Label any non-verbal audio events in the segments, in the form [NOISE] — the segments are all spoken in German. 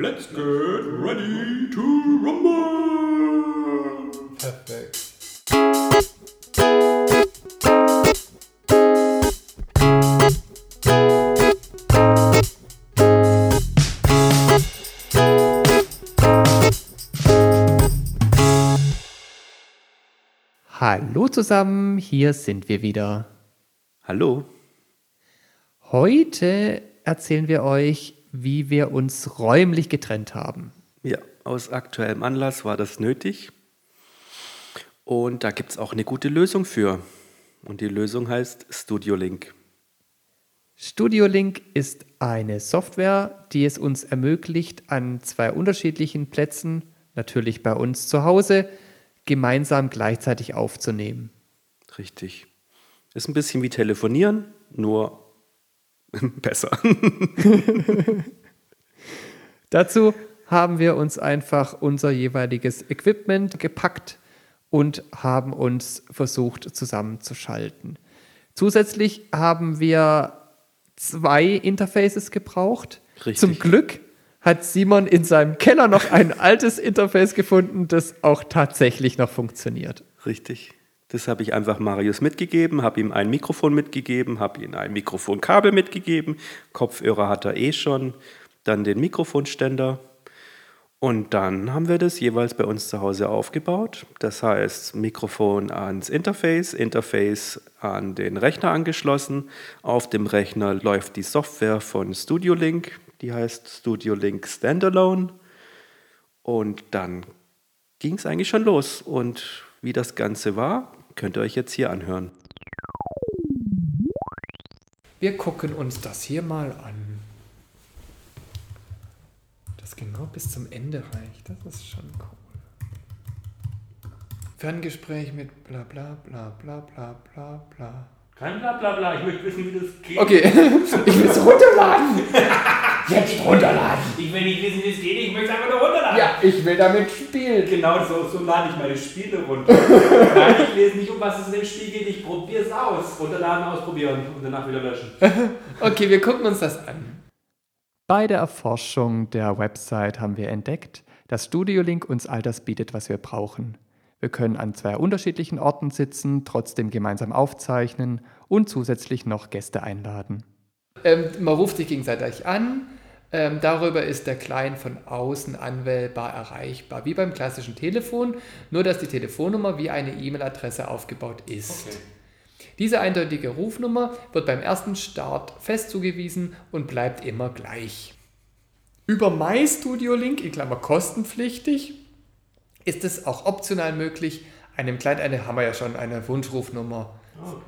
Let's get ready to rumble! Perfekt. Hallo zusammen, hier sind wir wieder. Hallo. Heute erzählen wir euch, wie wir uns räumlich getrennt haben. Ja, aus aktuellem Anlass war das nötig. Und da gibt es auch eine gute Lösung für. Und die Lösung heißt Studio Link. Studio Link ist eine Software, die es uns ermöglicht, an zwei unterschiedlichen Plätzen, natürlich bei uns zu Hause, gemeinsam gleichzeitig aufzunehmen. Richtig. Ist ein bisschen wie telefonieren, nur [LAUGHS] besser. [LAUGHS] Dazu haben wir uns einfach unser jeweiliges Equipment gepackt und haben uns versucht zusammenzuschalten. Zusätzlich haben wir zwei Interfaces gebraucht. Richtig. Zum Glück hat Simon in seinem Keller noch ein altes Interface gefunden, das auch tatsächlich noch funktioniert. Richtig. Das habe ich einfach Marius mitgegeben, habe ihm ein Mikrofon mitgegeben, habe ihm ein Mikrofonkabel mitgegeben, Kopfhörer hat er eh schon, dann den Mikrofonständer und dann haben wir das jeweils bei uns zu Hause aufgebaut. Das heißt, Mikrofon ans Interface, Interface an den Rechner angeschlossen. Auf dem Rechner läuft die Software von Studio Link, die heißt Studio Link Standalone. Und dann ging es eigentlich schon los. Und wie das Ganze war, könnt ihr euch jetzt hier anhören. Wir gucken uns das hier mal an. Das genau bis zum Ende reicht. Das ist schon cool. Ferngespräch mit bla bla bla bla bla bla bla. Kein Blablabla, ich möchte wissen, wie das geht. Okay, [LAUGHS] ich will es runterladen. [LAUGHS] Jetzt runterladen. Ich will nicht wissen, wie es geht, ich möchte einfach nur runterladen. Ja, ich will damit spielen. Genau so, so lade ich meine Spiele runter. [LAUGHS] Nein, ich lese nicht, um was es in dem Spiel geht, ich probiere es aus. Runterladen, ausprobieren und danach wieder löschen. [LAUGHS] Okay, wir gucken uns das an. Bei der Erforschung der Website haben wir entdeckt, dass Studio Link uns all das bietet, was wir brauchen. Wir können an zwei unterschiedlichen Orten sitzen, trotzdem gemeinsam aufzeichnen und zusätzlich noch Gäste einladen. Ähm, man ruft sich gegenseitig an. Ähm, darüber ist der Client von außen anwählbar erreichbar, wie beim klassischen Telefon, nur dass die Telefonnummer wie eine E-Mail-Adresse aufgebaut ist. Okay. Diese eindeutige Rufnummer wird beim ersten Start fest zugewiesen und bleibt immer gleich. Über MyStudio Link, in Klammer kostenpflichtig, ist es auch optional möglich, einem Client, eine haben wir ja schon, eine Wunschrufnummer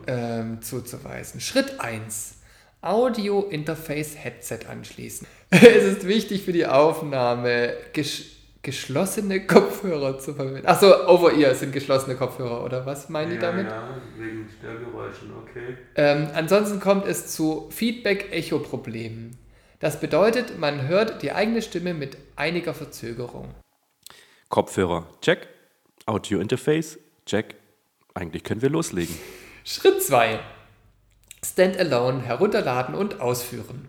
ähm, zuzuweisen. Schritt 1. Audio Interface Headset anschließen. [LAUGHS] es ist wichtig für die Aufnahme, ges geschlossene Kopfhörer zu verwenden. Achso, Over-Ear sind geschlossene Kopfhörer, oder was meinen die damit? Ja, wegen Störgeräuschen, okay. Ähm, ansonsten kommt es zu Feedback-Echo-Problemen. Das bedeutet, man hört die eigene Stimme mit einiger Verzögerung. Kopfhörer, check. Audio-Interface, check. Eigentlich können wir loslegen. Schritt 2. Standalone herunterladen und ausführen.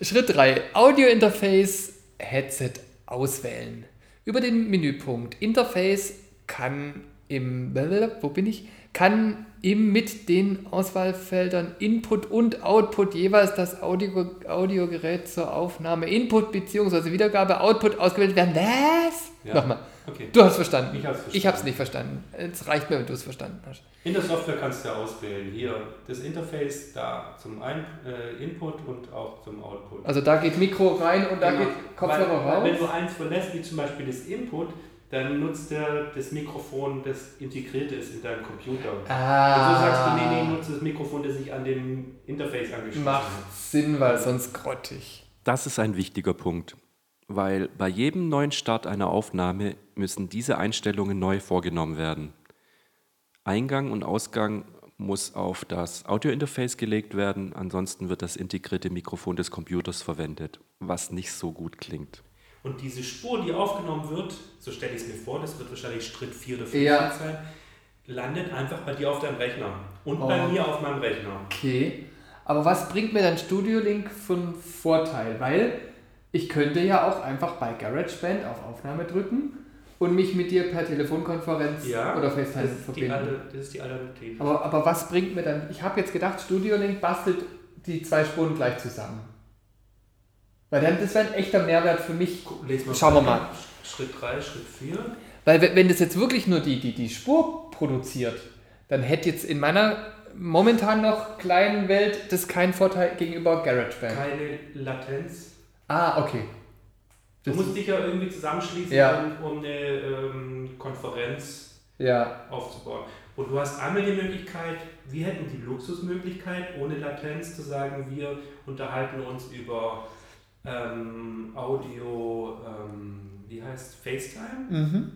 Schritt 3. Audio-Interface Headset auswählen. Über den Menüpunkt Interface kann im wo bin ich? Kann im mit den Auswahlfeldern Input und Output jeweils das Audio, Audiogerät zur Aufnahme Input bzw. Wiedergabe Output ausgewählt werden. Was? Ja. Nochmal. Okay. Du hast verstanden. Ich hab's Ich habe es nicht verstanden. Es reicht mir, wenn du es verstanden hast. In der Software kannst du auswählen. Hier das Interface, da zum Ein äh, Input und auch zum Output. Also da geht Mikro rein und da Genau. geht Kopfhörer weil, raus. Weil wenn du eins verlässt, wie zum Beispiel das Input, dann nutzt er das Mikrofon, das integriert ist in deinem Computer. Ah. Und so sagst du, nee, nee, nutze das Mikrofon, das sich an dem Interface angeschlossen Macht hat. Sinn, weil sonst grottig. Das ist ein wichtiger Punkt, weil bei jedem neuen Start einer Aufnahme müssen diese Einstellungen neu vorgenommen werden. Eingang und Ausgang muss auf das Audiointerface gelegt werden, ansonsten wird das integrierte Mikrofon des Computers verwendet, was nicht so gut klingt. Und diese Spur, die aufgenommen wird, so stelle ich es mir vor, das wird wahrscheinlich Schritt 4 oder 5 Ja. sein, landet einfach bei dir auf deinem Rechner. Und Oh. bei mir auf meinem Rechner. Okay. Aber was bringt mir dann Studio Link einen Vorteil? Weil Ich könnte ja auch einfach bei GarageBand auf Aufnahme drücken und mich mit dir per Telefonkonferenz oder FaceTime verbinden. Al- das ist die Alternative. Aber, aber was bringt mir dann? Ich habe jetzt gedacht, Studio Link bastelt die zwei Spuren gleich zusammen. Weil dann, das wäre ein echter Mehrwert für mich. Schauen wir mal. Schritt 3, Schritt 4. Weil wenn- wenn das jetzt wirklich nur die, die, die Spur produziert, dann hätte jetzt in meiner momentan noch kleinen Welt das keinen Vorteil gegenüber GarageBand. Keine Latenz. Ah, okay. Du musst dich ja irgendwie zusammenschließen, Ja. um, um eine ähm, Konferenz Ja, aufzubauen. Und du hast einmal die Möglichkeit, wir hätten die Luxusmöglichkeit, ohne Latenz zu sagen, wir unterhalten uns über ähm, Audio, ähm, wie heißt FaceTime. mhm.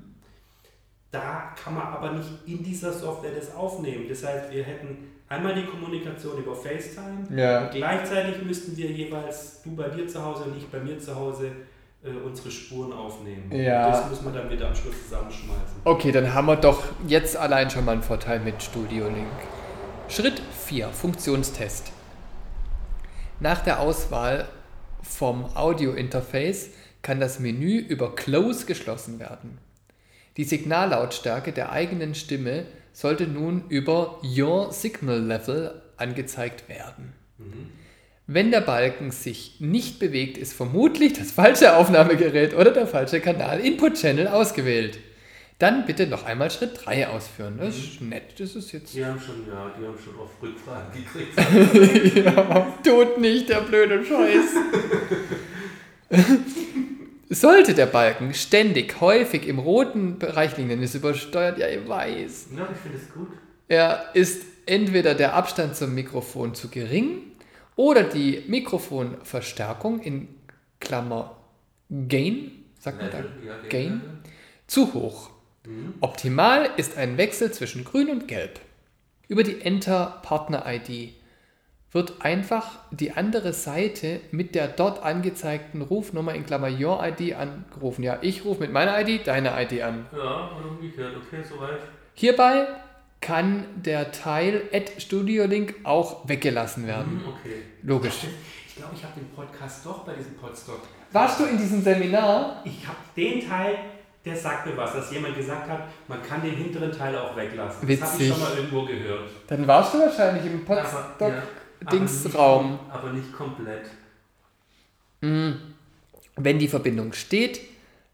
Da kann man aber nicht in dieser Software das aufnehmen. Das heißt, wir hätten einmal die Kommunikation über FaceTime ja. und gleichzeitig müssten wir jeweils, du bei dir zu Hause und ich bei mir zu Hause, äh, unsere Spuren aufnehmen. Ja. Das muss man dann wieder am Schluss zusammenschmeißen. Okay, dann haben wir doch jetzt allein schon mal einen Vorteil mit Studio Link. Schritt 4, Funktionstest. Nach der Auswahl vom Audio-Interface kann das Menü über Close geschlossen werden. Die Signallautstärke der eigenen Stimme sollte nun über Your Signal Level angezeigt werden. Wenn der Balken sich nicht bewegt, ist vermutlich das falsche Aufnahmegerät oder der falsche Kanal Input Channel ausgewählt. Dann bitte noch einmal Schritt 3 ausführen. Das ist nett, das ist jetzt. Die haben schon, ja, die haben schon oft Rückfragen gekriegt. [LAUGHS] ja, tut nicht, der blöde Scheiß. [LAUGHS] Sollte der Balken ständig, häufig im roten Bereich liegen, dann ist übersteuert, ja, ich weiß. ja, ich finde es gut. Er ist entweder der Abstand zum Mikrofon zu gering oder die Mikrofonverstärkung in Klammer Gain, sagt man da, Ja, Gain, zu hoch. Optimal ist ein Wechsel zwischen grün und gelb. Über die Enter-Partner-ID wird einfach die andere Seite mit der dort angezeigten Rufnummer in Klammer Your ID angerufen. Ja, ich rufe mit meiner ID deine ID an. Ja, und umgekehrt, okay, soweit. Hierbei kann der Teil Add Studio Link auch weggelassen werden. Hm, Okay. Logisch. [LAUGHS] Ich glaube, ich habe den Podcast doch bei diesem Podstock. Warst du in diesem Seminar? Ich habe den Teil, der sagt mir was, dass jemand gesagt hat, man kann den hinteren Teil auch weglassen. Das habe Witzig. ich schon mal irgendwo gehört. Dann warst du wahrscheinlich im Podstock ja, aber Aber nicht komplett. Wenn die Verbindung steht,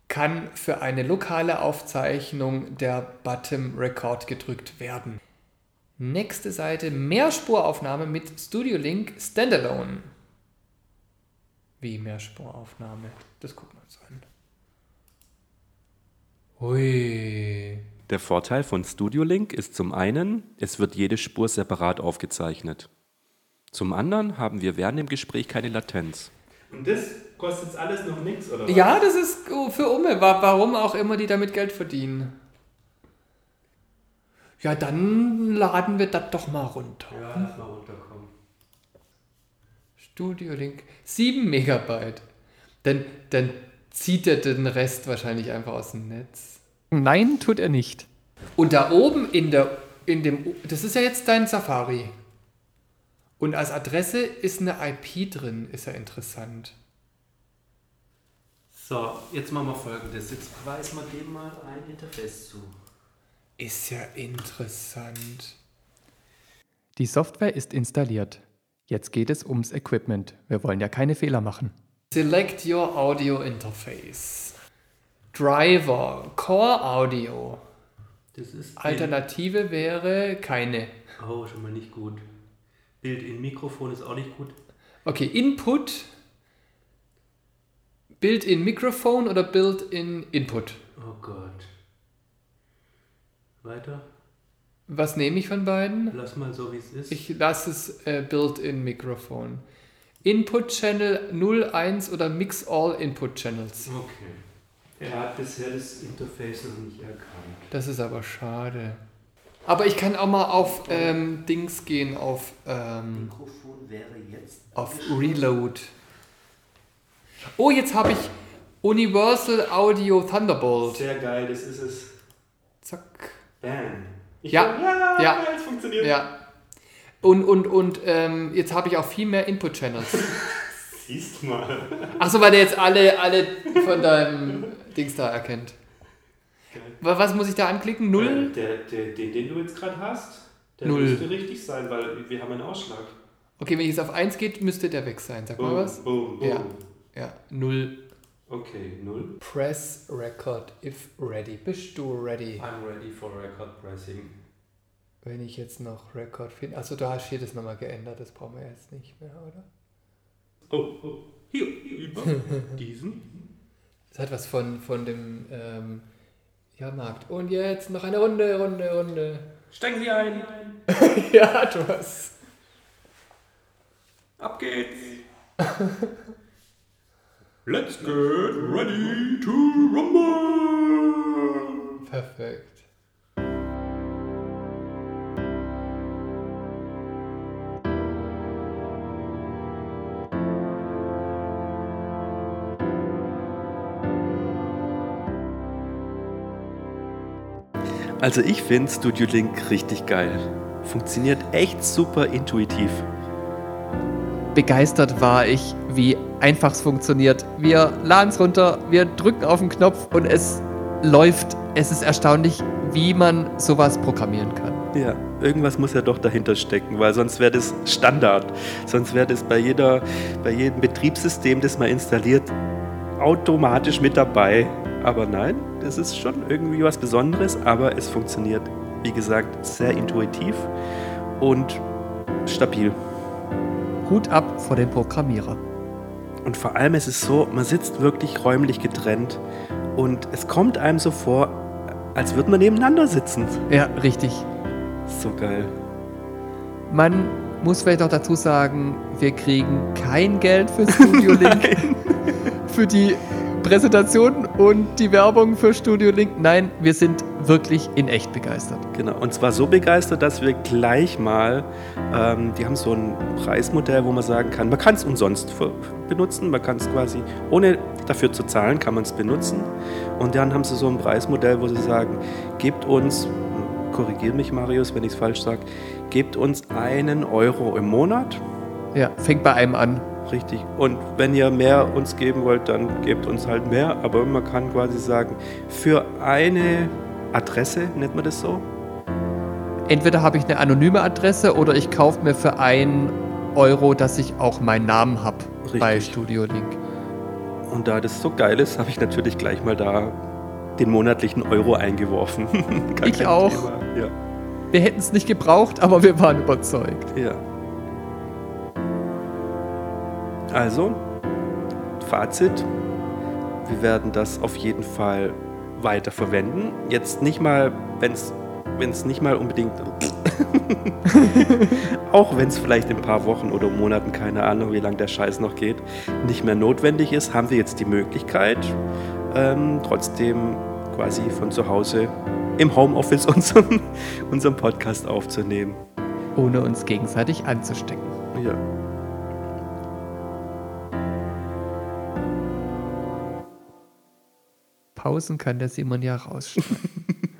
kann für eine lokale Aufzeichnung der Button Record gedrückt werden. Nächste Seite, Mehrspuraufnahme mit Studio Link Standalone. Wie Mehrspuraufnahme? Das gucken wir uns an. Hui. Der Vorteil von Studio Link ist zum einen, es wird jede Spur separat aufgezeichnet. Zum anderen haben wir während dem Gespräch keine Latenz. Und das kostet jetzt alles noch nichts, oder was? Ja, das ist für Umme. Wa- Warum auch immer die damit Geld verdienen. Ja, dann laden wir das doch mal runter. Ja, lass mal runterkommen. Studio Link 7 Megabyte. Dann, dann zieht er den Rest wahrscheinlich einfach aus dem Netz. Nein, tut er nicht. Und da oben in der in dem das ist ja jetzt dein Safari. Und als Adresse ist eine IP drin, ist ja interessant. So, jetzt machen wir folgendes. Jetzt weisen wir dem mal ein Interface zu. Ist ja interessant. Die Software ist installiert. Jetzt geht es ums Equipment. Wir wollen ja keine Fehler machen. Select your Audio Interface. Driver, Core Audio. Alternative wäre keine. Bild. Oh, schon mal nicht gut. Bild in Mikrofon ist auch nicht gut. Okay, Input. Build-in Mikrofon oder Build-in Input? Oh Gott. Weiter. Was nehme ich von beiden? Lass mal so, wie es ist. Ich lasse es äh, Built-in Mikrofon. Input Channel 01 oder Mix All Input Channels. Okay. Er hat bisher das Interface noch nicht erkannt. Das ist aber schade. Aber ich kann auch mal auf ähm, Dings gehen, auf, ähm, Mikrofon wäre jetzt. auf Reload. Oh, jetzt habe ich Universal Audio Thunderbolt. Sehr geil, das ist es. Zack. Bam. Ich Ja, ja, ja. es funktioniert. Ja. Und, und, und ähm, jetzt habe ich auch viel mehr Input Channels. [LAUGHS] Siehst mal. Achso, weil der jetzt alle, alle von deinem Dings da erkennt. Wa- Was muss ich da anklicken? Null? Der, der, den, den du jetzt gerade hast, der Null. müsste richtig sein, weil wir haben einen Ausschlag. Okay, wenn ich jetzt auf 1 geht, müsste der weg sein. Sag mal was. boom, boom. Ja. Ja, null. Okay, null. Press record if ready. Bist du ready? I'm ready for record pressing. Wenn ich jetzt noch Record finde. Achso, du hast hier das nochmal geändert. Das brauchen wir jetzt nicht mehr, oder? Oh, oh. Hier, über [LAUGHS] diesen. Das hat was von, von dem ähm, ja, Markt. Und jetzt noch eine Runde, Runde, Runde. Steigen Sie ein. [LAUGHS] ja, du hast. Ab geht's. Let's get ready to rumble. Perfekt. Also ich finde Studio Link richtig geil. Funktioniert echt super intuitiv. Begeistert war ich, wie einfach es funktioniert. Wir laden es runter, wir drücken auf den Knopf und es läuft. Es ist erstaunlich, wie man sowas programmieren kann. Ja, irgendwas muss ja doch dahinter stecken, weil sonst wäre das Standard. Sonst wäre das bei, jeder, bei jedem Betriebssystem, das man installiert, automatisch mit dabei. Aber nein, das ist schon irgendwie was Besonderes, aber es funktioniert, wie gesagt, sehr intuitiv und stabil. Hut ab vor dem Programmierer. Und vor allem ist es so, man sitzt wirklich räumlich getrennt und es kommt einem so vor, als würde man nebeneinander sitzen. Ja, richtig. So geil. Man muss vielleicht auch dazu sagen, wir kriegen kein Geld für Studio Link. [LAUGHS] für die Präsentation und die Werbung für Studio Link. Nein, wir sind wirklich in echt begeistert. Genau, und zwar so begeistert, dass wir gleich mal, ähm, die haben so ein Preismodell, wo man sagen kann, man kann es umsonst für, benutzen, man kann es quasi, ohne dafür zu zahlen, kann man es benutzen. Und dann haben sie so ein Preismodell, wo sie sagen, gebt uns, korrigiert mich Marius, wenn ich es falsch sage, gebt uns einen Euro im Monat. Ja, fängt bei einem an. Richtig. Und wenn ihr mehr uns geben wollt, dann gebt uns halt mehr. Aber man kann quasi sagen, für eine Adresse, nennt man das so? Entweder habe ich eine anonyme Adresse oder ich kaufe mir für einen Euro, dass ich auch meinen Namen habe bei. Studio Link. Und da das so geil ist, habe ich natürlich gleich mal da den monatlichen Euro eingeworfen. [LAUGHS] Ich auch. Thema. Ja. Wir hätten es nicht gebraucht, aber wir waren überzeugt. ja. Also, Fazit. Wir werden das auf jeden Fall weiter verwenden. Jetzt nicht mal, wenn es wenn es nicht mal unbedingt, [LAUGHS] auch wenn es vielleicht in ein paar Wochen oder Monaten, keine Ahnung, wie lange der Scheiß noch geht, nicht mehr notwendig ist, haben wir jetzt die Möglichkeit, ähm, trotzdem quasi von zu Hause im Homeoffice [LAUGHS] unseren, unseren Podcast aufzunehmen. Ohne uns gegenseitig anzustecken. Ja. Pausen kann der Simon ja rausschneiden. [LAUGHS]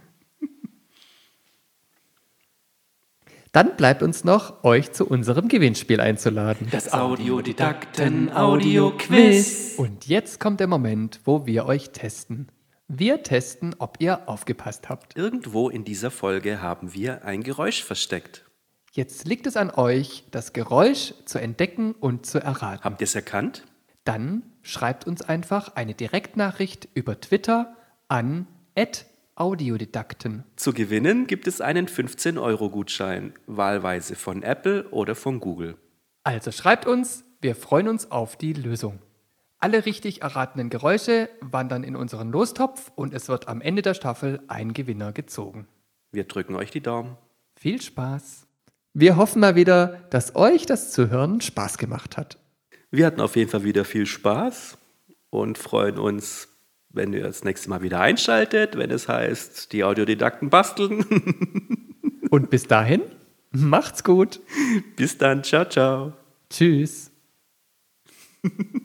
Dann bleibt uns noch, euch zu unserem Gewinnspiel einzuladen. Das Audiodidakten Audio-Quiz. Und jetzt kommt der Moment, wo wir euch testen. Wir testen, ob ihr aufgepasst habt. Irgendwo in dieser Folge haben wir ein Geräusch versteckt. Jetzt liegt es an euch, das Geräusch zu entdecken und zu erraten. Habt ihr es erkannt? Dann schreibt uns einfach eine Direktnachricht über Twitter an @audiodidakten. Zu gewinnen gibt es einen 15-Euro-Gutschein, wahlweise von Apple oder von Google. Also schreibt uns, wir freuen uns auf die Lösung. Alle richtig erratenen Geräusche wandern in unseren Lostopf und es wird am Ende der Staffel ein Gewinner gezogen. Wir drücken euch die Daumen. Viel Spaß! Wir hoffen mal wieder, dass euch das Zuhören Spaß gemacht hat. Wir hatten auf jeden Fall wieder viel Spaß und freuen uns, wenn ihr das nächste Mal wieder einschaltet, wenn es heißt, die Audiodidakten basteln. [LAUGHS] Und bis dahin, macht's gut. Bis dann, ciao, ciao. Tschüss. [LAUGHS]